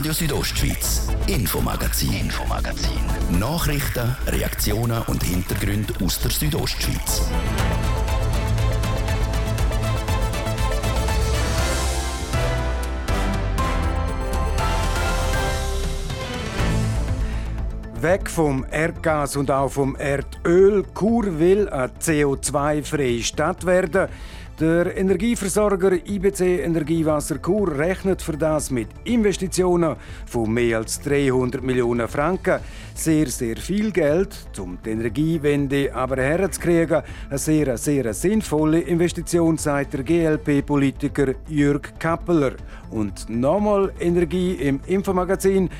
Radio Südostschweiz, Infomagazin, Infomagazin. Nachrichten, Reaktionen und Hintergründe aus der Südostschweiz. Weg vom Erdgas und auch vom Erdöl. Kur will eine CO2-freie Stadt werden. Der Energieversorger IBC Energiewasser Chur rechnet für das mit Investitionen von mehr als 300 Millionen Franken. Sehr, sehr viel Geld, um die Energiewende aber herzukriegen. Eine sehr, sehr sinnvolle Investition, sagt der GLP-Politiker Jürg Kappeler. Und nochmal Energie im Infomagazin.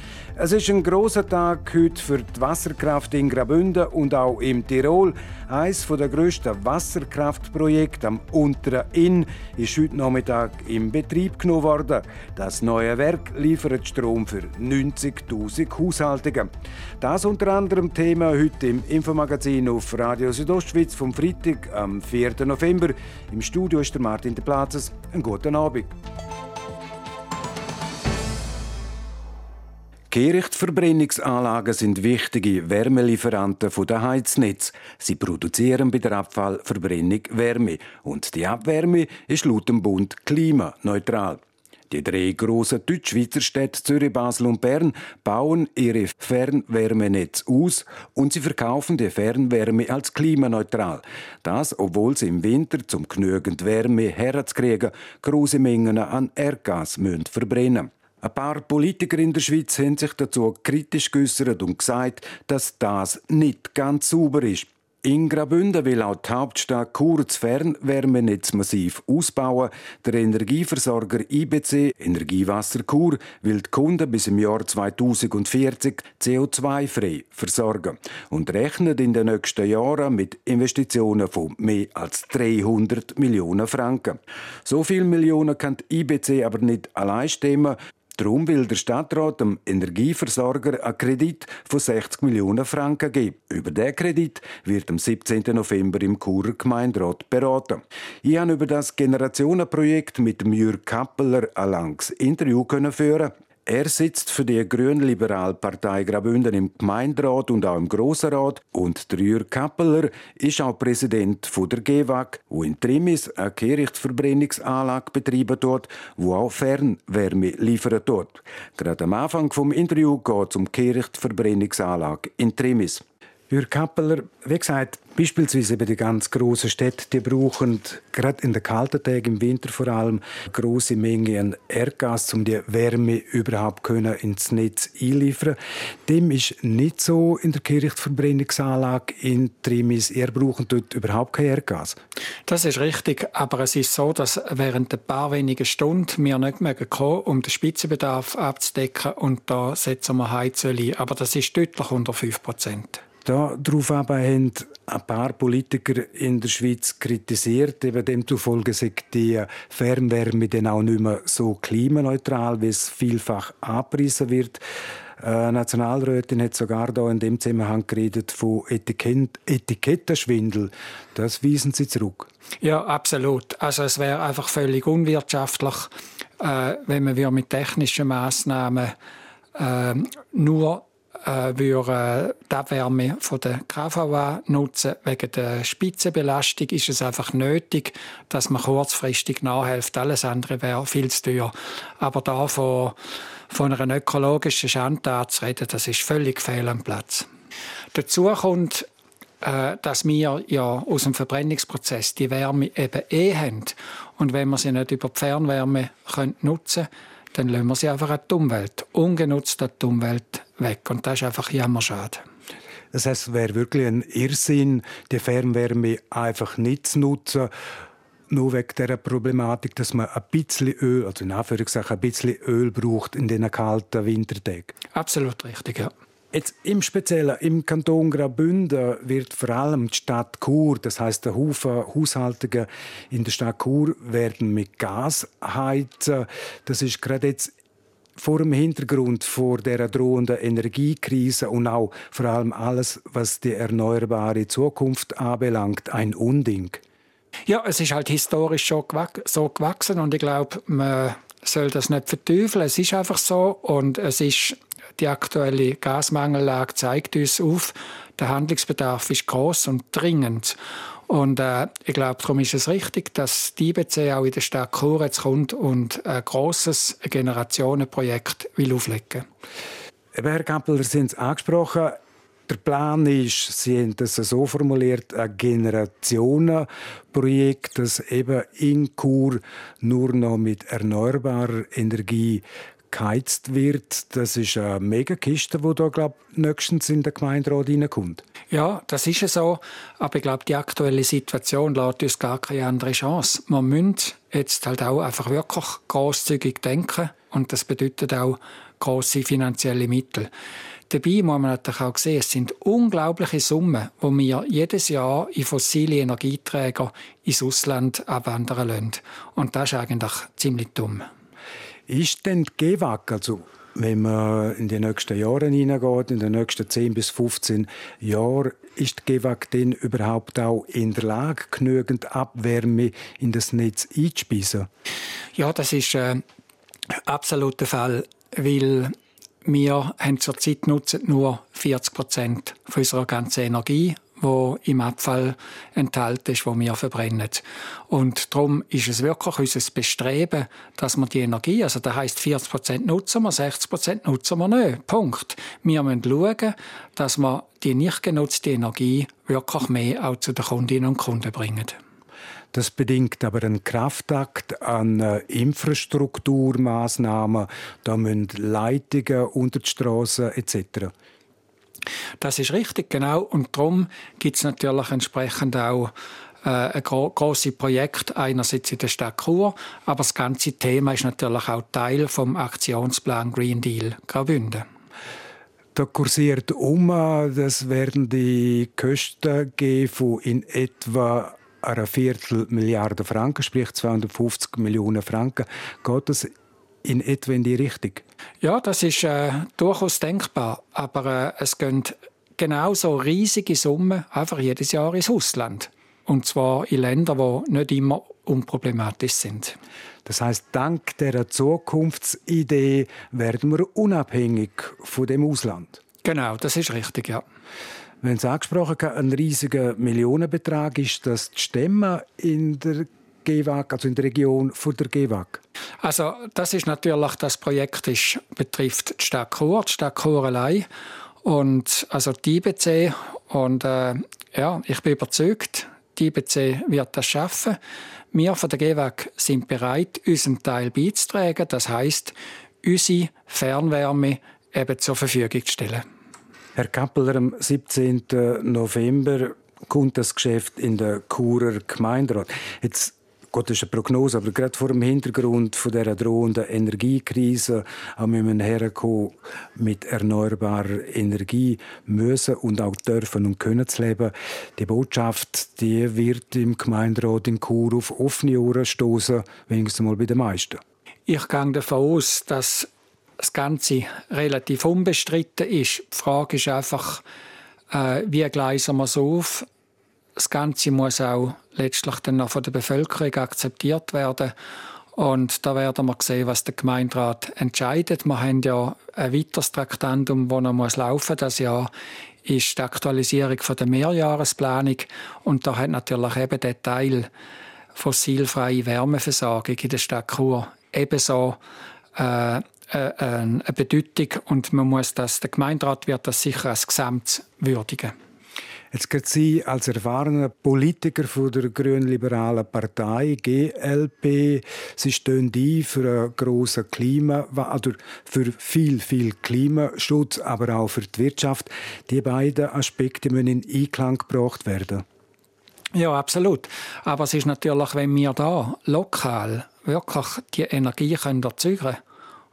Es ist ein großer Tag heute für die Wasserkraft in Graubünden und auch im Tirol. Eines der grössten Wasserkraftprojekte am unteren Inn ist heute Nachmittag in Betrieb genommen worden. Das neue Werk liefert Strom für 90.000 Haushaltungen. Das unter anderem Thema heute im Infomagazin auf Radio Südostschweiz vom Freitag am 4. November. Im Studio ist der Martin de Platzes. Einen guten Abend. Kehrichtverbrennungsanlagen sind wichtige Wärmelieferanten der Heiznetz. Sie produzieren bei der Abfallverbrennung Wärme und die Abwärme ist laut dem Bund klimaneutral. Die drei grossen Deutschschweizer Städte Zürich, Basel und Bern bauen ihre Fernwärmenetze aus und sie verkaufen die Fernwärme als klimaneutral. Das, obwohl sie im Winter, zum genügend Wärme herzukriegen, große Mengen an Erdgas müssen verbrennen ein paar Politiker in der Schweiz haben sich dazu kritisch geäußert und gesagt, dass das nicht ganz sauber ist. In Graubünden will auch die Hauptstadt Chur Fernwärmenetz massiv ausbauen. Der Energieversorger IBC Energiewasser Chur will die Kunden bis im Jahr 2040 CO2-frei versorgen und rechnet in den nächsten Jahren mit Investitionen von mehr als 300 Millionen Franken. So viele Millionen kann die IBC aber nicht allein stemmen. Darum will der Stadtrat dem Energieversorger einen Kredit von 60 Millionen Franken geben. Über diesen Kredit wird am 17. November im Churer Gemeinderat beraten. Ich habe über das Generationenprojekt mit Jürg Kappeler ein langes Interview führen. Er sitzt für die grün-liberale Partei Graubünden im Gemeinderat und auch im Grossen Rat und Jürg Kappeler ist auch Präsident der GEWAG, wo in Trimis eine Kehrichtverbrennungsanlage betreiben dort, wo auch Fernwärme liefert dort. Gerade am Anfang vom Interview geht es um die Kehrichtverbrennungsanlage in Trimis. Jürg Kappeler, wie gesagt, beispielsweise eben die ganz großen Städte, die brauchen gerade in den kalten Tagen, im Winter vor allem, große Mengen an Erdgas, um die Wärme überhaupt können ins Netz einliefern. Dem ist nicht so in der Kirchverbrennungsanlage in Trimis. Ihr braucht dort überhaupt kein Erdgas. Das ist richtig, aber es ist so, dass während ein paar wenigen Stunden wir nicht mehr kommen, um den Spitzenbedarf abzudecken und da setzen wir Heizöl ein. Aber das ist deutlich unter 5 Prozent. Darauf aber haben ein paar Politiker in der Schweiz kritisiert, eben demzufolge sind die Fernwärme dann auch nicht mehr so klimaneutral, wie es vielfach angepriesen wird. Eine Nationalrätin hat sogar da in dem Zusammenhang geredet von Etikett Etikettenschwindel. Das weisen Sie zurück. Ja, absolut. Also es wäre einfach völlig unwirtschaftlich, äh, wenn wir mit technischen Maßnahmen äh, nur äh, würde die Abwärme von der KVA nutzen. Wegen der Spitzenbelastung ist es einfach nötig, dass man kurzfristig nachhilft. Alles andere wäre viel zu teuer. Aber da von, von einer ökologischen Schandtat zu reden, das ist völlig fehl am Platz. Dazu kommt, äh, dass wir ja aus dem Verbrennungsprozess die Wärme eben eh haben. Und wenn wir sie nicht über die Fernwärme nutzen können, dann lassen wir sie einfach an die Umwelt, ungenutzt an die Umwelt weg. Und das ist einfach jammerschade. Das heißt, es wäre wirklich ein Irrsinn, die Fernwärme einfach nicht zu nutzen, nur wegen der Problematik, dass man ein bisschen Öl, also in Anführungszeichen ein bisschen Öl braucht in den kalten Wintertagen. Absolut richtig, ja. Jetzt im Speziellen im Kanton Graubünden wird vor allem die Stadt Chur, das heißt der Haufen Haushaltungen in der Stadt Chur werden mit Gas heizen. Das ist gerade jetzt vor dem Hintergrund vor der drohenden Energiekrise und auch vor allem alles, was die erneuerbare Zukunft anbelangt, ein Unding. Ja, es ist halt historisch schon so gewachsen und ich glaube, man soll das nicht verteufeln. Es ist einfach so und es ist die aktuelle Gasmangellage zeigt uns auf, der Handlungsbedarf ist groß und dringend. Und äh, ich glaube, darum ist es richtig, dass die IBC auch in der Stadt Chur jetzt kommt und ein grosses Generationenprojekt will auflegen will. Herr Kappel, Sie haben es angesprochen. Der Plan ist, Sie haben das so formuliert, ein Generationenprojekt, das eben in Chur nur noch mit erneuerbarer Energie geheizt wird. Das ist eine Megakiste, die da glaub, nächstens in den Gemeinderat reinkommt. Ja, das ist so. Aber ich glaube, die aktuelle Situation lässt uns gar keine andere Chance. Man muss jetzt halt auch einfach wirklich großzügig denken. Und das bedeutet auch große finanzielle Mittel. Dabei muss man natürlich auch sehen, es sind unglaubliche Summen, die wir jedes Jahr in fossile Energieträger ins Ausland abwandern lassen. Und das ist eigentlich ziemlich dumm. Ist denn die GEWAG, also wenn man in die nächsten Jahre hineingeht, in den nächsten 10 bis 15 Jahren, ist die GEWAG denn überhaupt auch in der Lage, genügend Abwärme in das Netz einzuspeisen? Ja, das ist ein äh, absoluter Fall, weil wir haben zurzeit nutzen nur 40 Prozent unserer ganzen Energie wo im Abfall enthalten ist, wo wir verbrennen. Und darum ist es wirklich unser Bestreben, dass wir die Energie, also das heisst 40 Prozent nutzen wir, 60 Prozent nutzen wir nicht. Punkt. Wir müssen schauen, dass wir die nicht genutzte Energie wirklich mehr auch zu den Kundinnen und Kunden bringen. Das bedingt aber einen Kraftakt an äh, Infrastrukturmaßnahmen. Da müssen Leitungen unter die Straßen etc. Das ist richtig, genau. Und darum gibt es natürlich entsprechend auch äh, ein gro grosses Projekt, einerseits in der Stadt Chur, aber das ganze Thema ist natürlich auch Teil vom Aktionsplan Green Deal Graubünden. Da kursiert um, das werden die Kosten geben von in etwa einer Viertelmilliarde Franken, sprich 250 Millionen Franken. Geht das in etwa in die Richtung? Ja, das ist äh, durchaus denkbar. Aber äh, es gehen genauso riesige Summen einfach jedes Jahr ins Ausland. Und zwar in Länder, die nicht immer unproblematisch sind. Das heißt, dank der Zukunftsidee werden wir unabhängig von dem Ausland. Genau, das ist richtig, ja. Wenn Sie angesprochen haben, ein riesiger Millionenbetrag ist das die Stämme in der GEWAG, also in der Region von der GEWAG? Also das ist natürlich, das Projekt ist, betrifft die Stadt Chur, die Stadt Chur allein und also die IBC und äh, ja, ich bin überzeugt, die IBC wird das schaffen. Wir von der GEWAG sind bereit, unseren Teil beizutragen, das heißt, unsere Fernwärme eben zur Verfügung zu stellen. Herr Kappeler, am 17. November kommt das Geschäft in der Churer Gemeinderat. Jetzt Gott, ist eine Prognose, aber gerade vor dem Hintergrund von der drohenden Energiekrise haben wir herkommen, mit erneuerbarer Energie müssen und auch dürfen und können zu leben. Die Botschaft, die wird im Gemeinderat in Chur auf offene Ohren stoßen, wenigstens mal bei den meisten. Ich gehe davon aus, dass das Ganze relativ unbestritten ist. Die Frage ist einfach, äh, wie gleisen wir es auf? Das Ganze muss auch letztlich dann noch von der Bevölkerung akzeptiert werden. Und da werden wir sehen, was der Gemeinderat entscheidet. Wir haben ja ein weiteres Traktandum, das noch muss laufen das Jahr ist die Aktualisierung der Mehrjahresplanung. Und da hat natürlich eben der Teil fossilfreie Wärmeversorgung in der Stadt Chur ebenso äh, äh, eine Bedeutung. Und man muss das, der Gemeinderat wird das sicher als Gesamt würdigen. Jetzt geht Sie als erfahrener Politiker von der grün-liberalen Partei GLP, Sie stehen ein für einen grossen Klima, also für viel, viel Klimaschutz, aber auch für die Wirtschaft. Die beiden Aspekte müssen in Einklang gebracht werden. Ja, absolut. Aber es ist natürlich, wenn wir da lokal wirklich die Energie können erzeugen können,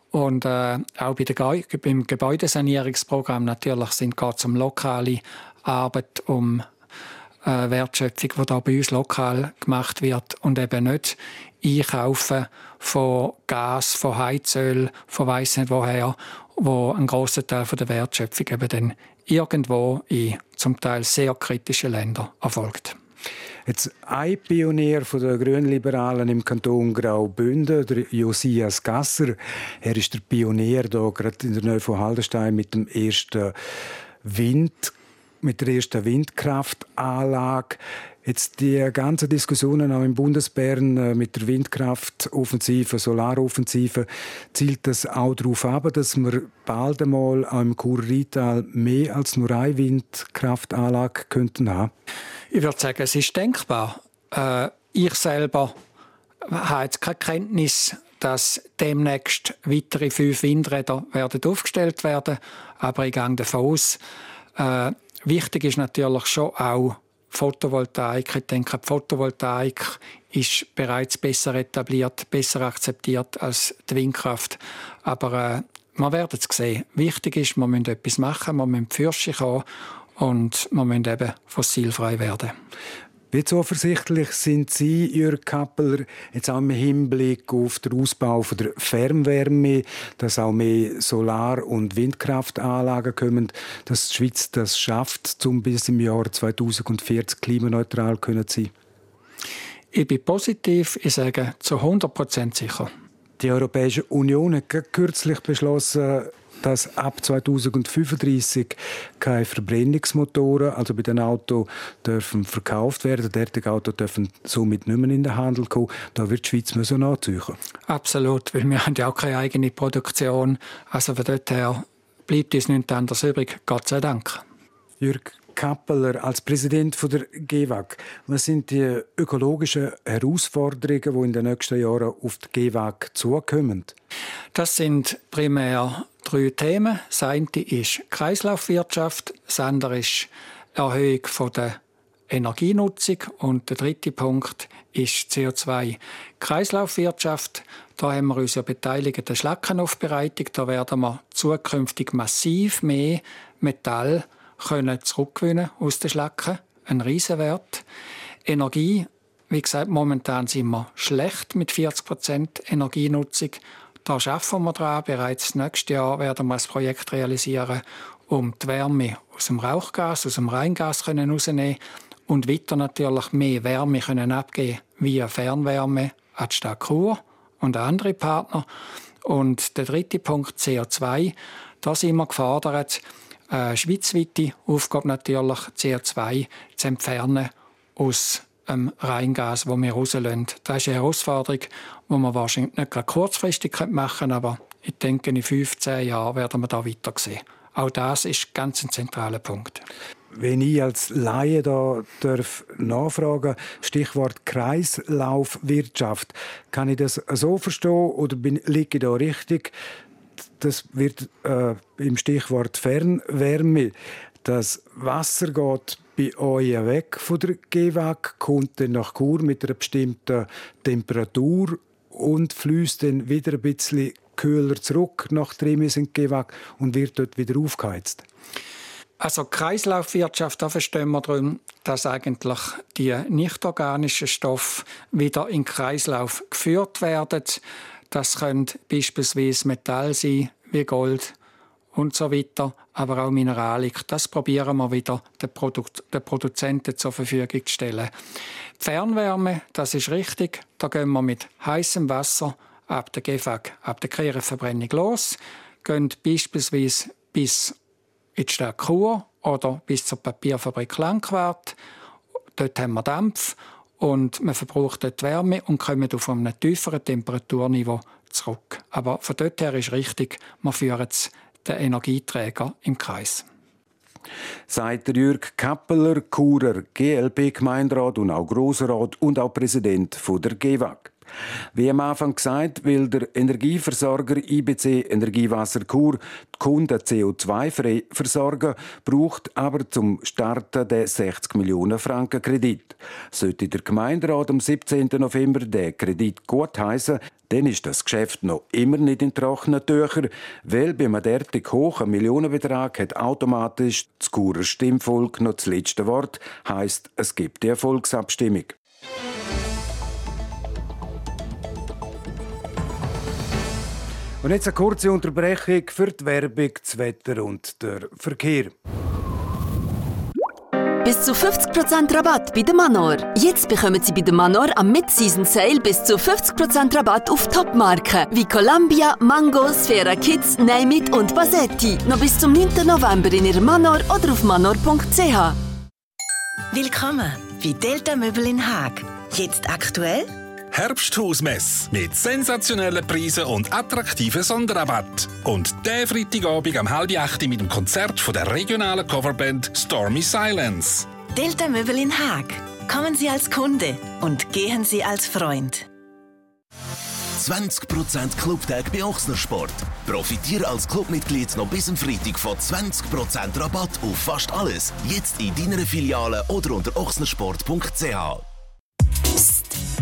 und äh, auch bei der beim Gebäudesanierungsprogramm natürlich sind geht es um lokale Arbeit, um äh, Wertschöpfung, die da bei uns lokal gemacht wird und eben nicht Einkaufen von Gas, von Heizöl, von weiss nicht woher, wo ein großer Teil von der Wertschöpfung eben dann irgendwo in zum Teil sehr kritischen Ländern erfolgt. Jetzt ein Pionier der Grünliberalen im Kanton Graubünden, der Josias Gasser, er ist der Pionier da gerade in der Nähe von Haldenstein mit dem ersten Wind, mit der ersten Windkraftanlage. Jetzt die ganzen Diskussionen auch im Bundesbären äh, mit der Windkraftoffensive, Solaroffensive, zielt das auch darauf ab, dass wir bald einmal auch im Kurrital mehr als nur eine Windkraftanlage könnten haben? Ich würde sagen, es ist denkbar. Äh, ich selber habe jetzt keine Kenntnis, dass demnächst weitere fünf Windräder werden aufgestellt werden, aber ich gehe davon aus. Äh, wichtig ist natürlich schon auch, Photovoltaik. Ich denke, die Photovoltaik ist bereits besser etabliert, besser akzeptiert als die Windkraft. Aber äh, wir werden es sehen. Wichtig ist, wir müssen etwas machen, wir müssen Fürsche kommen und wir müssen eben fossilfrei werden. Wie zuversichtlich sind Sie, Jörg Kappeler, jetzt auch im Hinblick auf den Ausbau von der Fernwärme, dass auch mehr Solar- und Windkraftanlagen kommen, dass die Schweiz das schafft, um bis im Jahr 2040 klimaneutral zu sein? Ich bin positiv, ich sage zu 100 Prozent sicher. Die Europäische Union hat kürzlich beschlossen, dass ab 2035 keine Verbrennungsmotoren, also bei den Autos, dürfen verkauft werden. Derartige Autos dürfen somit nicht mehr in den Handel kommen. Da wird die Schweiz müssen nachziehen. Absolut, weil wir haben ja auch keine eigene Produktion. Also von dort her bleibt uns nichts anderes übrig, Gott sei Dank. Jürg Kappeler als Präsident der GEWAG. Was sind die ökologischen Herausforderungen, die in den nächsten Jahren auf die GEWAG zukommen? Das sind primär drei Themen. Das eine ist Kreislaufwirtschaft, das andere ist Erhöhung der Energienutzung und der dritte Punkt ist CO2. Kreislaufwirtschaft, da haben wir uns ja beteiligt der Schlackenaufbereitung. Da werden wir zukünftig massiv mehr Metall können zurückgewinnen aus den Schlacken. Ein Riesenwert. Energie, wie gesagt, momentan sind wir schlecht mit 40% Energienutzung. Da arbeiten wir dran. Bereits nächstes Jahr werden wir ein Projekt realisieren, um die Wärme aus dem Rauchgas, aus dem Reingas rauszunehmen und weiter natürlich mehr Wärme können abgeben via Fernwärme an die Stadt Chur und andere Partner. Und der dritte Punkt, CO2, da sind wir gefordert, eine schweizweite Aufgabe natürlich, CO2 zu entfernen aus ähm, Reingas, das wir rauslassen. Das ist eine Herausforderung, die wir wahrscheinlich nicht kurzfristig machen können, aber ich denke, in 15 Jahren werden wir da weiter sehen. Auch das ist ganz ein zentraler Punkt. Wenn ich als Laie da darf nachfragen, Stichwort Kreislaufwirtschaft, kann ich das so verstehen oder bin, liege ich da richtig? Das wird äh, im Stichwort Fernwärme. Das Wasser geht bei euch weg von der GWAG, kommt dann nach Chur mit einer bestimmten Temperatur und fließt dann wieder ein bisschen kühler zurück nach Trimis in GWAG und wird dort wieder aufgeheizt. Also Kreislaufwirtschaft, da verstehen wir darum, dass eigentlich die nicht-organischen Stoffe wieder in den Kreislauf geführt werden. Das können beispielsweise Metall sein, wie Gold, und so weiter, aber auch Mineralik. Das probieren wir wieder den, Produ den Produzenten zur Verfügung zu stellen. Die Fernwärme, das ist richtig. Da gehen wir mit heißem Wasser ab der GFAG, ab der Kehrenverbrennung los, gehen beispielsweise bis in die Stadt Chur oder bis zur Papierfabrik Langquart. Dort haben wir Dampf und man verbraucht dort Wärme und kommt auf einem tieferen Temperaturniveau zurück. Aber von dort her ist richtig, wir führen es der Energieträger im Kreis. Sagt Jürg Kappeler, Kurer, GLP-Gemeinderat und auch Grossrat und auch Präsident der GEWAG. Wie am Anfang gesagt, will der Energieversorger IBC Energiewasser Chur die Kunden CO2-frei versorgen, braucht aber zum Starten den 60 Millionen Franken Kredit. Sollte der Gemeinderat am 17. November den Kredit gutheißen, dann ist das Geschäft noch immer nicht in trockenen Tüchern, weil bei einem derartig hohen Millionenbetrag hat automatisch das Churer Stimmvolk noch das letzte Wort, heisst, es gibt die Erfolgsabstimmung. Und jetzt eine kurze Unterbrechung für die Werbung, das Wetter und der Verkehr. Bis zu 50% Rabatt bei der Manor. Jetzt bekommen Sie bei der Manor am Mid-Season Sale bis zu 50% Rabatt auf Top-Marken wie Columbia, Mango, Sfera Kids, Name It und Basetti. Noch bis zum 9. November in Ihrer Manor oder auf manor.ch. Willkommen bei Delta Möbel in Haag. Jetzt aktuell Herbsthausmess mit sensationellen Preisen und attraktiven Sonderrabatt. Und der Freitagabend am halb acht mit dem Konzert von der regionalen Coverband Stormy Silence. Delta Möbel in Haag. Kommen Sie als Kunde und gehen Sie als Freund. 20% Clubtag bei Ochsnersport. Profitiere als Clubmitglied noch bis zum Freitag von 20% Rabatt auf fast alles. Jetzt in deiner Filiale oder unter ochsnersport.ch.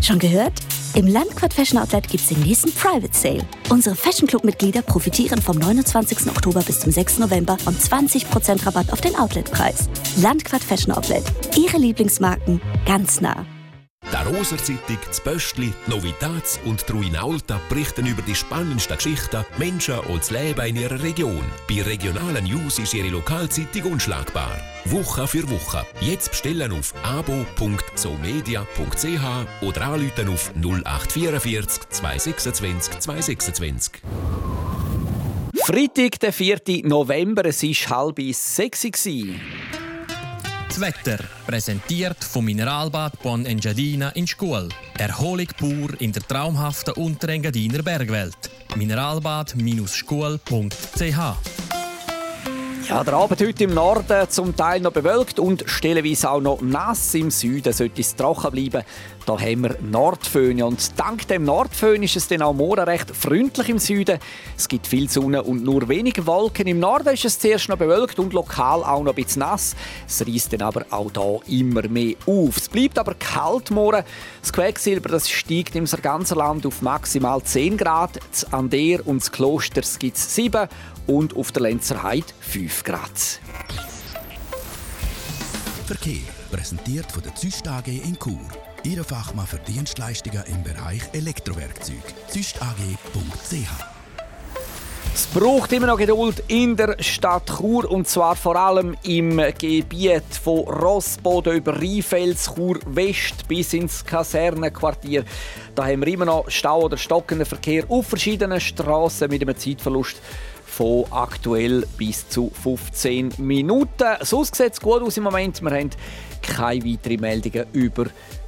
Schon gehört? Im Landquart Fashion Outlet gibt es den nächsten Private Sale. Unsere Fashion Club-Mitglieder profitieren vom 29. Oktober bis zum 6. November von 20% Rabatt auf den Outletpreis. Landquart Fashion Outlet. Ihre Lieblingsmarken ganz nah. Der Roser Zeitung, das Böstli, Novitats und Truinalta berichten über die spannendsten Geschichten, Menschen und das Leben in ihrer Region. Bei regionalen News ist ihre Lokalzeitung unschlagbar. Woche für Woche. Jetzt bestellen auf abo.somedia.ch oder anrufen auf 0844 226 226. Freitag, der 4. November, es war halb sechs. Das Wetter, präsentiert vom Mineralbad Bon Engadina in Schkuhl. Erholung pur in der traumhaften Unterengadiner Bergwelt. Mineralbad-schkuhl.ch ja, der Abend heute im Norden zum Teil noch bewölkt und stellenweise auch noch nass. Im Süden sollte es trocken bleiben. Da haben wir Nordföhn. Und dank dem Nordföhn ist es dann auch morgen recht freundlich im Süden. Es gibt viel Sonne und nur wenige Wolken. Im Norden ist es zuerst noch bewölkt und lokal auch noch ein bisschen nass. Es reißt dann aber auch hier immer mehr auf. Es bleibt aber kalt morgen. Das Quecksilber das steigt im ganzen Land auf maximal 10 Grad. Das Ander und das Kloster gibt es 7 und auf der Lenzerheide 5 Grad. Verkehr präsentiert von der Züst AG in Chur. Ihre Fachmann für Dienstleistungen im Bereich Elektrowerkzeug. züstag.ch es braucht immer noch Geduld in der Stadt Chur und zwar vor allem im Gebiet von Rossboden über Rheinfels, Chur West bis ins Kasernenquartier. Da haben wir immer noch Stau oder stockenden Verkehr auf verschiedenen Straßen mit einem Zeitverlust von aktuell bis zu 15 Minuten. Sonst sieht es gut aus im Moment. Wir haben keine weiteren Meldungen über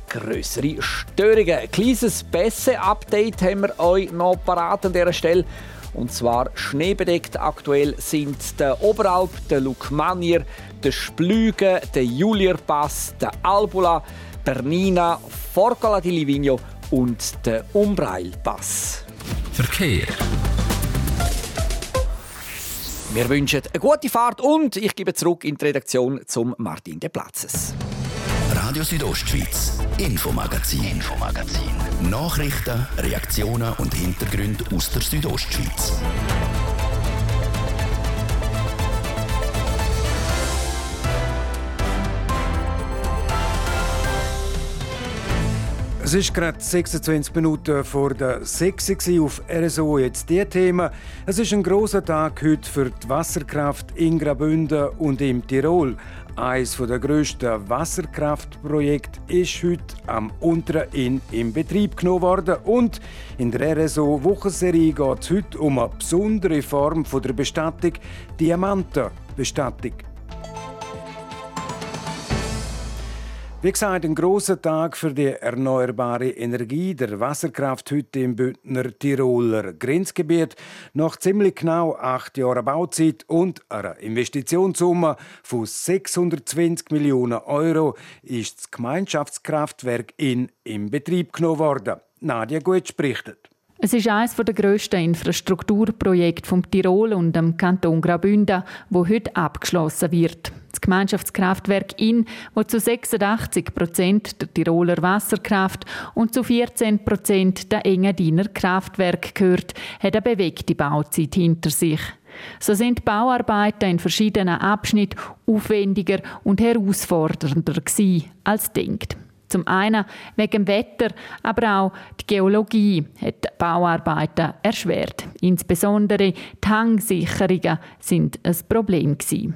größere Störungen. Ein kleines Pässe-Update haben wir euch noch parat an dieser Stelle. Und zwar schneebedeckt aktuell sind der Oberalp, der Lukmanier, der Splüge, der Julierpass, der Albula, Bernina, Forcola di Livigno und der Umbrailpass. Verkehr. Wir wünschen eine gute Fahrt und ich gebe zurück in die Redaktion zum Martin de Platzes. Radio Südostschweiz, Infomagazin, Infomagazin. Nachrichten, Reaktionen und Hintergründe aus der Südostschweiz. Es ist gerade 26 Minuten vor der 6 auf RSO. Jetzt die Themen. Es ist ein großer Tag heute für die Wasserkraft in Graubünden und im Tirol. Eines der grössten Wasserkraftprojekte ist heute am Unteren Inn in Betrieb genommen worden. Und in der RSO-Wochenserie geht es heute um eine besondere Form der Bestattung, Diamantenbestattung. Wie gesagt, ein großer Tag für die erneuerbare Energie der Wasserkraft heute im Bündner Tiroler Grenzgebiet. Nach ziemlich genau acht Jahren Bauzeit und einer Investitionssumme von 620 Millionen Euro ist das Gemeinschaftskraftwerk in im Betrieb genommen worden. Nadia Gutsch berichtet. Es ist eines der grössten Infrastrukturprojekte vom Tirol und dem Kanton Graubünden, wo heute abgeschlossen wird. Das Gemeinschaftskraftwerk Inn, wo zu 86 Prozent der Tiroler Wasserkraft und zu 14 Prozent der Engadiner Kraftwerk gehört, hat eine bewegte Bauzeit hinter sich. So sind Bauarbeiten in verschiedenen Abschnitten aufwendiger und herausfordernder als denkt. Zum einen wegen dem Wetter, aber auch die Geologie hat die Bauarbeiten erschwert. Insbesondere die Hangsicherungen sind ein Problem gewesen.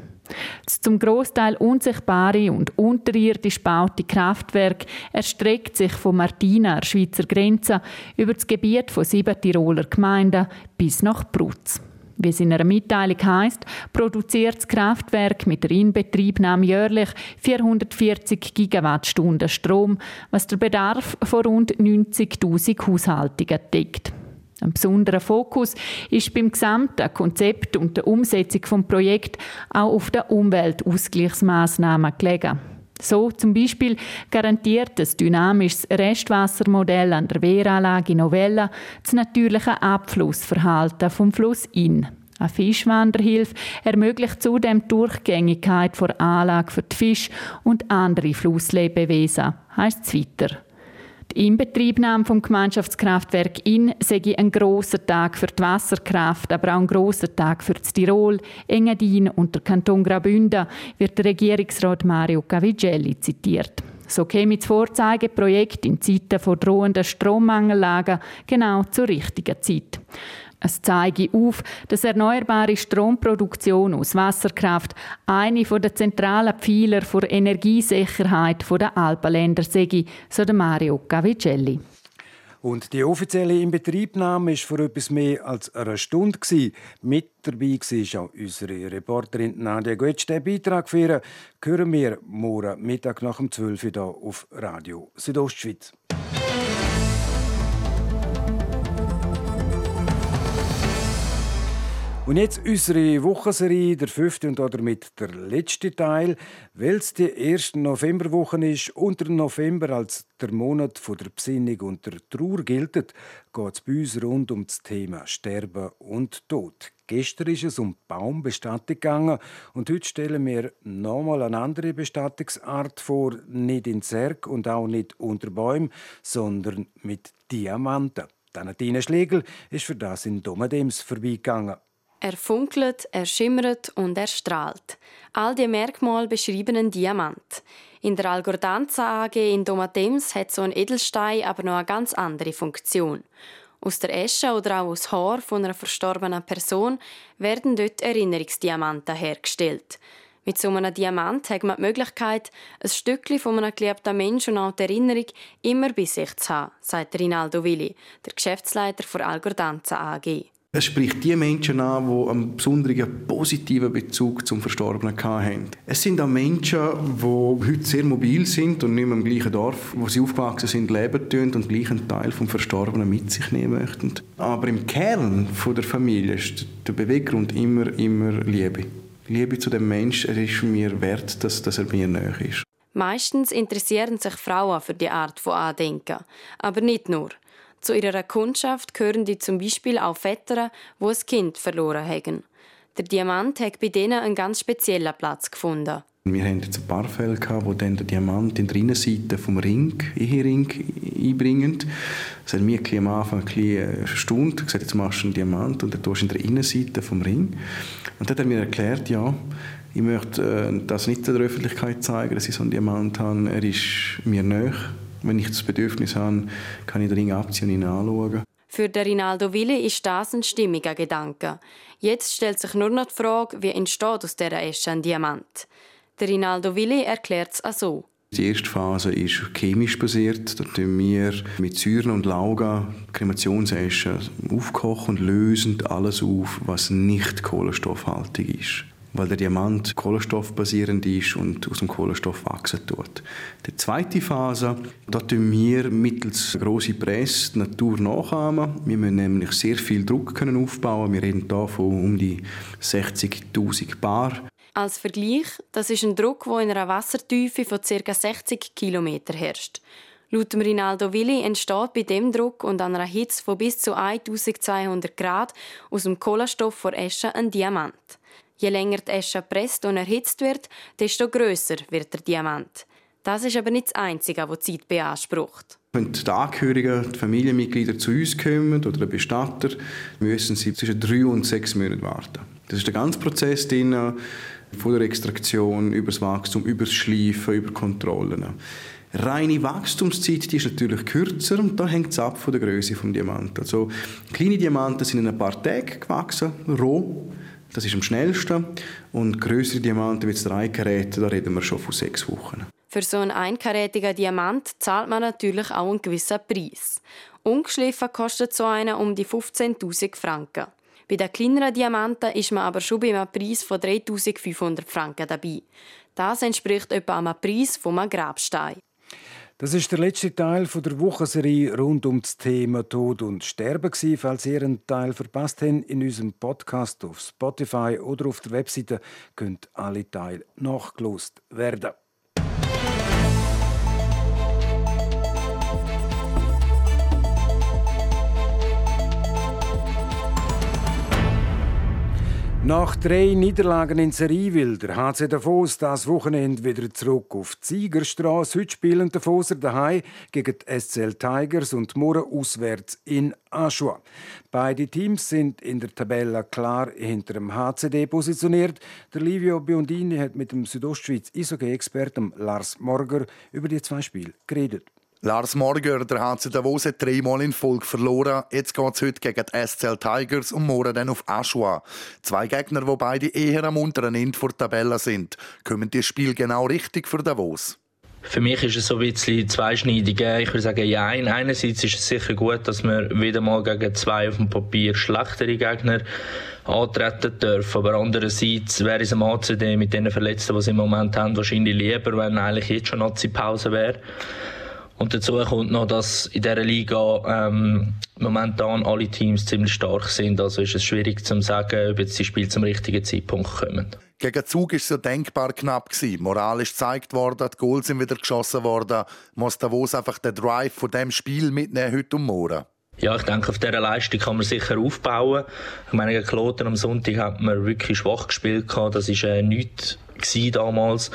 Das zum Großteil unsichtbare und unterirdisch gebaute Kraftwerk erstreckt sich von Martina, der Schweizer Grenze, über das Gebiet von sieben Tiroler Gemeinden bis nach Brutz. Wie es in einer Mitteilung heißt, produziert das Kraftwerk mit der Inbetriebnahme jährlich 440 Gigawattstunden Strom, was der Bedarf von rund 90.000 Haushaltungen deckt. Ein besonderer Fokus ist beim gesamten Konzept und der Umsetzung des Projekts auch auf den Umweltausgleichsmaßnahmen gelegen. So zum Beispiel garantiert das dynamisches Restwassermodell an der Wehranlage Novella das natürliche Abflussverhalten vom Fluss Inn. Eine Fischwanderhilfe ermöglicht zudem die Durchgängigkeit der Anlage für die Fische und andere Flusslebewesen, heisst es weiter. Die Inbetriebnahme vom Gemeinschaftskraftwerk Inn sei ein grosser Tag für die Wasserkraft, aber auch ein grosser Tag für das Tirol, Engadin und der Kanton Graubünden, wird der Regierungsrat Mario Cavigelli zitiert. So käme das Vorzeigeprojekt in Zeiten von drohenden Strommangellagen genau zur richtigen Zeit. Es zeige auf, dass erneuerbare Stromproduktion aus Wasserkraft eine der zentralen Pfeiler der Energiesicherheit der Alpenländer sei, so Mario Cavicelli. Und die offizielle Inbetriebnahme war vor etwas mehr als einer Stunde. Mit dabei war auch unsere Reporterin Nadia Goetsch. Den Beitrag für hören wir morgen Mittag nach dem 12 Uhr hier auf Radio Südostschweiz. Und jetzt unsere Wochenserie, der fünfte und damit der letzte Teil. Weil es die erste Novemberwoche ist und der November als der Monat der Besinnung und der Trauer gilt, geht es bei uns rund um das Thema Sterben und Tod. Gestern ist es um Baumbestattung gegangen und heute stellen wir nochmal eine andere Bestattungsart vor, nicht in Zerg und auch nicht unter Bäumen, sondern mit Diamanten. Danatine Schlegel ist für das in Domadems vorbeigegangen. Er funkelt, er schimmert und er strahlt. All die Merkmale beschreiben einen Diamant. In der Algordanza AG in Domatems hat so ein Edelstein aber noch eine ganz andere Funktion. Aus der Esche oder auch aus Haar von einer verstorbenen Person werden dort Erinnerungsdiamanten hergestellt. Mit so einem Diamant hat man die Möglichkeit, ein Stückchen von einem geliebten Menschen und auch die Erinnerung immer bei sich zu haben, sagt Rinaldo Willi, der Geschäftsleiter der Algordanza AG. Es spricht die Menschen an, die einen besonderen positiven Bezug zum Verstorbenen haben. Es sind auch Menschen, die heute sehr mobil sind und nicht mehr im gleichen Dorf, wo sie aufgewachsen sind, leben tun und gleich einen Teil vom Verstorbenen mit sich nehmen möchten. Aber im Kern der Familie ist der Beweggrund immer, immer Liebe. Liebe zu dem Menschen, er ist mir wert, dass, dass er mir näher ist. Meistens interessieren sich Frauen für die Art von Andenken. Aber nicht nur. Zu ihrer Kundschaft gehören die zum Beispiel auch Väter, wo ein Kind verloren haben. Der Diamant hat bei denen einen ganz speziellen Platz gefunden. Wir hatten jetzt ein paar Fälle, wo dann der Diamant in der Innenseite vom Ring, Ehering, einbringen. Das hat mich am Anfang ein bisschen gesagt, jetzt machst du einen Diamant und dann tust in der Innenseite vom Ring. Und dann hat er mir erklärt, ja, ich möchte äh, das nicht der Öffentlichkeit zeigen, dass ich so einen Diamant habe. Er ist mir näher wenn ich das Bedürfnis habe, kann ich den Ring abziehen und ihn anschauen. Für den Rinaldo Willi ist das ein stimmiger Gedanke. Jetzt stellt sich nur noch die Frage, wie entsteht aus dieser Esche ein Diamant. Der Rinaldo Willi erklärt es auch so. Die erste Phase ist chemisch basiert. Da tun wir mit Säuren und Lauga Kremationseschen aufkochen und lösen alles auf, was nicht kohlenstoffhaltig ist weil der Diamant kohlenstoffbasierend ist und aus dem Kohlenstoff wachsen tut. Die zweite Phase, da tun wir mittels große Presse die Natur nachahmen. Wir müssen nämlich sehr viel Druck können aufbauen. Wir reden hier von um die 60.000 Bar. Als Vergleich, das ist ein Druck, der in einer Wassertiefe von ca. 60 km herrscht. Laut Rinaldo Willi entsteht bei dem Druck und einer Hitze von bis zu 1200 Grad aus dem Kohlenstoff vor Esche ein Diamant. Je länger die Esche presst und erhitzt wird, desto größer wird der Diamant. Das ist aber nicht das Einzige, was Zeit beansprucht. Wenn die Angehörigen, die Familienmitglieder zu uns kommen oder der Bestatter, müssen sie zwischen drei und sechs Monaten warten. Das ist der ganze Prozess drin, von der Extraktion über das Wachstum, über das Schleifen, über Kontrollen. Reine Wachstumszeit die ist natürlich kürzer und da hängt es ab von der Größe des Diamanten. Also kleine Diamanten sind in ein paar Tagen gewachsen, roh. Das ist am schnellsten. Und größere Diamanten wie das Dreikarät, da reden wir schon von sechs Wochen. Für so einen einkarätigen Diamant zahlt man natürlich auch einen gewissen Preis. Ungeschliffen kostet so einer um die 15.000 Franken. Bei den kleineren Diamanten ist man aber schon bei einem Preis von 3.500 Franken dabei. Das entspricht etwa einem Preis von einem Grabstein. Das ist der letzte Teil der Wochenserie rund um das Thema Tod und Sterben. Falls ihr einen Teil verpasst habt, in unserem Podcast auf Spotify oder auf der Webseite könnt alle Teile nachgelost werden. Nach drei Niederlagen in Serie will der HC Davos das Wochenende wieder zurück auf die Siegerstraße. Heute spielen Davoser daheim gegen die SCL Tigers und morgen auswärts in Aschua. Beide Teams sind in der Tabelle klar hinter dem HCD positioniert. Der Livio Biondini hat mit dem Südostschweiz Eishockey-Experten Lars Morger über die zwei Spiele geredet. Lars Morger, der HC Davos hat dreimal in Folge verloren. Jetzt geht es heute gegen die SCL Tigers und morgen dann auf Aschua. Zwei Gegner, die beide eher am unteren Ende der Tabelle sind. Kommen die Spiel genau richtig für Davos? Für mich ist es so ein bisschen zweischneidig. Ich würde sagen, ja, einerseits ist es sicher gut, dass wir wieder mal gegen zwei auf dem Papier schlechtere Gegner antreten dürfen. Aber andererseits wäre es am ACD mit den Verletzten, die sie im Moment haben, wahrscheinlich lieber, wenn eigentlich jetzt schon Nazi-Pause wäre. Und dazu kommt noch, dass in dieser Liga ähm, momentan alle Teams ziemlich stark sind. Also ist es schwierig zu sagen, ob jetzt die Spiele zum richtigen Zeitpunkt kommen. Gegen Zug war es ja denkbar knapp. Gewesen. Moral ist gezeigt worden, die Goals sind wieder geschossen worden. Muss Davos einfach den Drive von dem Spiel mitnehmen heute und morgen? Ja, ich denke, auf dieser Leistung kann man sicher aufbauen. Ich meine, gegen Kloten am Sonntag hat man wirklich schwach gespielt. Das war äh, nichts damals.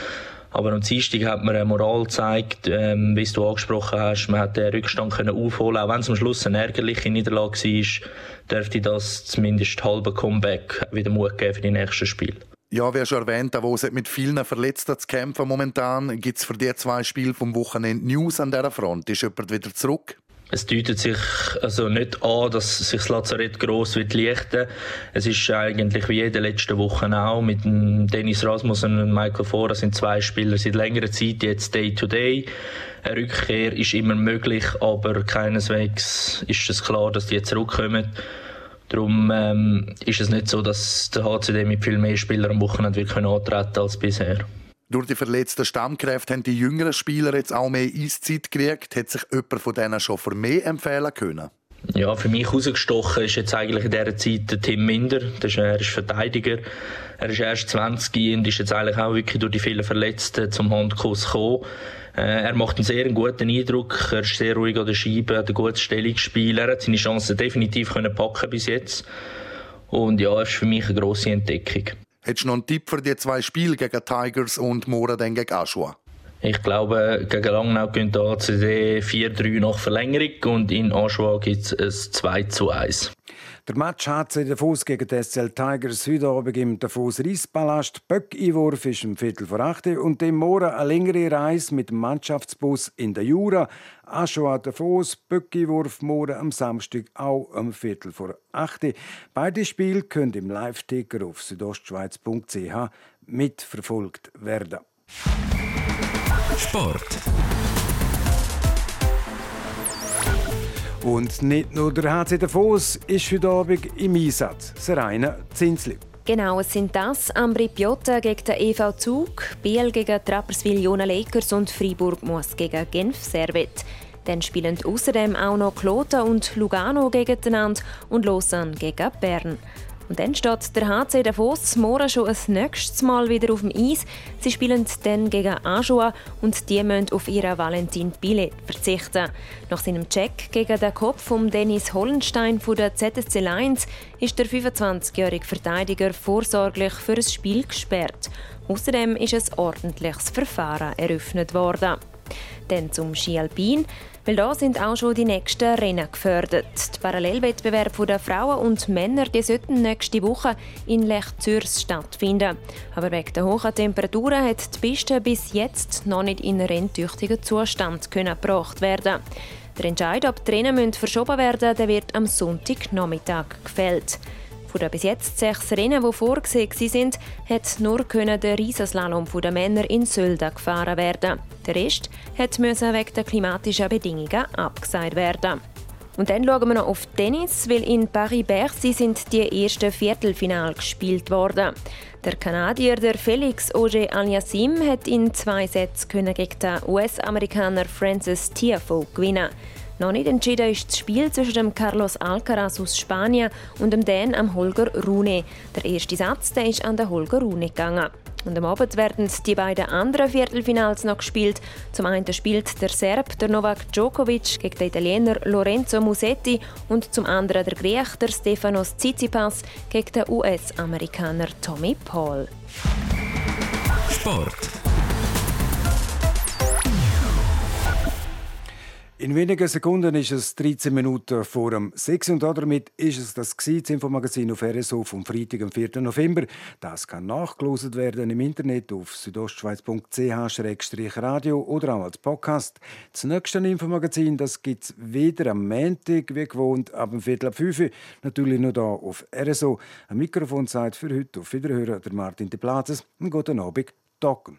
Aber am Dienstag hat man eine Moral gezeigt, ähm, wie du angesprochen hast. Man hat den Rückstand können aufholen Auch wenn es am Schluss eine ärgerliche Niederlage war, dürfte das zumindest halbe Comeback wieder Mut geben für die nächsten Spiele. Ja, wie schon erwähnt, Davos hat mit vielen Verletzten zu kämpfen momentan. Gibt es für die zwei Spiele vom Wochenende News an dieser Front? Ist jemand wieder zurück? Es deutet sich also nicht an, dass sich das Lazarett gross wird lichten. Es ist eigentlich wie jede letzte Woche auch mit Dennis Rasmussen und Michael Fora sind zwei Spieler seit längerer Zeit jetzt Day to Day. Eine Rückkehr ist immer möglich, aber keineswegs ist es klar, dass die zurückkommen. Darum ähm, ist es nicht so, dass der HCD mit viel mehr Spielern am Wochenende antreten als bisher. Durch die verletzten Stammkräfte haben die jüngeren Spieler jetzt auch mehr Eiszeit gekriegt. Hat sich jemand von denen schon für mehr empfehlen können? Ja, für mich rausgestochen ist jetzt eigentlich in dieser Zeit der Tim Minder. er ist Verteidiger. Er ist erst 20 und ist jetzt eigentlich auch wirklich durch die vielen Verletzten zum Handkuss gekommen. Äh, er macht einen sehr guten Eindruck. Er ist sehr ruhig an der Scheibe, hat ein gutes Stellungsspiel. Er hat seine Chancen definitiv können packen bis jetzt. Und ja, er ist für mich eine grosse Entdeckung. Hättest du noch einen Tipp für die zwei Spiele gegen Tigers und morgen dann gegen Aschua? Ich glaube, gegen Langnau gehen ACD 4-3 nach Verlängerung und in Aschua gibt es ein 2 zu 1. Der Match HC Davos gegen die SCL Tigers heute Abend im Davos Reispalast. Böck-Einwurf ist um Viertel vor acht und im Morgen eine längere Reise mit dem Mannschaftsbus in der Jura. Aschua Davos, Böck-Einwurf morgen am Samstag auch um Viertel vor acht. Beide Spiele können im Live-Ticker auf südostschweiz.ch mitverfolgt werden. Sport. Und nicht nur der HC Davos ist heute Abend im Einsatz. Serena Zinsli. Genau, es sind das Ambri Piotta gegen den EV Zug, Biel gegen Trapperswil Jona Lakers und Freiburg muss gegen Genf Servet. Dann spielen außerdem auch noch Kloten und Lugano gegeneinander und Lausanne gegen Bern. Und dann steht der HC Davos morgen schon das nächste Mal wieder auf dem Eis. Sie spielen dann gegen Ajoa und die müssen auf ihren Valentin Billet verzichten. Nach seinem Check gegen den Kopf von Dennis Hollenstein von der ZSC Lions ist der 25-jährige Verteidiger vorsorglich für ein Spiel gesperrt. Außerdem ist ein ordentliches Verfahren eröffnet worden. Dann zum Ski Alpin. Weil da sind auch schon die nächsten Rennen gefördert. Die Parallelwettbewerbe der Frauen und Männer die sollten nächste Woche in Lech Zürs stattfinden. Aber wegen der hohen Temperaturen hat die Piste bis jetzt noch nicht in renntüchtigen Zustand gebracht werden. Der Entscheid, ob die Rennen verschoben werden müssen, wird am Sonntagnachmittag gefällt. Von den bis jetzt sechs Rennen, die vorgesehen waren, hat nur der Riesenslalom der Männer in Sölden gefahren werden. Der Rest musste wegen der klimatischen Bedingungen abgesagt werden. Und dann schauen wir noch auf Tennis, weil in Paris-Bercy sind die ersten Viertelfinale gespielt worden. Der Kanadier der Felix Auger Aliassime hat in zwei Sätzen gegen den US-Amerikaner Francis Tiafoe gewinnen. Noch nicht entschieden ist das Spiel zwischen dem Carlos Alcaraz aus Spanien und dem Dan am Holger Rune. Der erste Satz der ist an den Holger Rune gegangen. Und am Abend werden die beiden anderen Viertelfinals noch gespielt. Zum einen spielt der Serb, der Novak Djokovic, gegen den Italiener Lorenzo Musetti und zum anderen der Griech, der Stefanos Tsitsipas, gegen den US-Amerikaner Tommy Paul. Sport. In wenigen Sekunden ist es 13 Minuten vor dem 6 und damit ist es das Infomagazin auf RSO vom Freitag, am 4. November. Das kann nachgelost werden im Internet auf südostschweiz.ch-radio oder auch als Podcast. Das nächste Infomagazin gibt es wieder am Montag, wie gewohnt, ab dem Viertel ab 5 Uhr. Natürlich nur hier auf RSO. Ein Mikrofonzeit für heute. Auf Wiederhören, der Martin de Plazes. Einen guten Abend. Talken.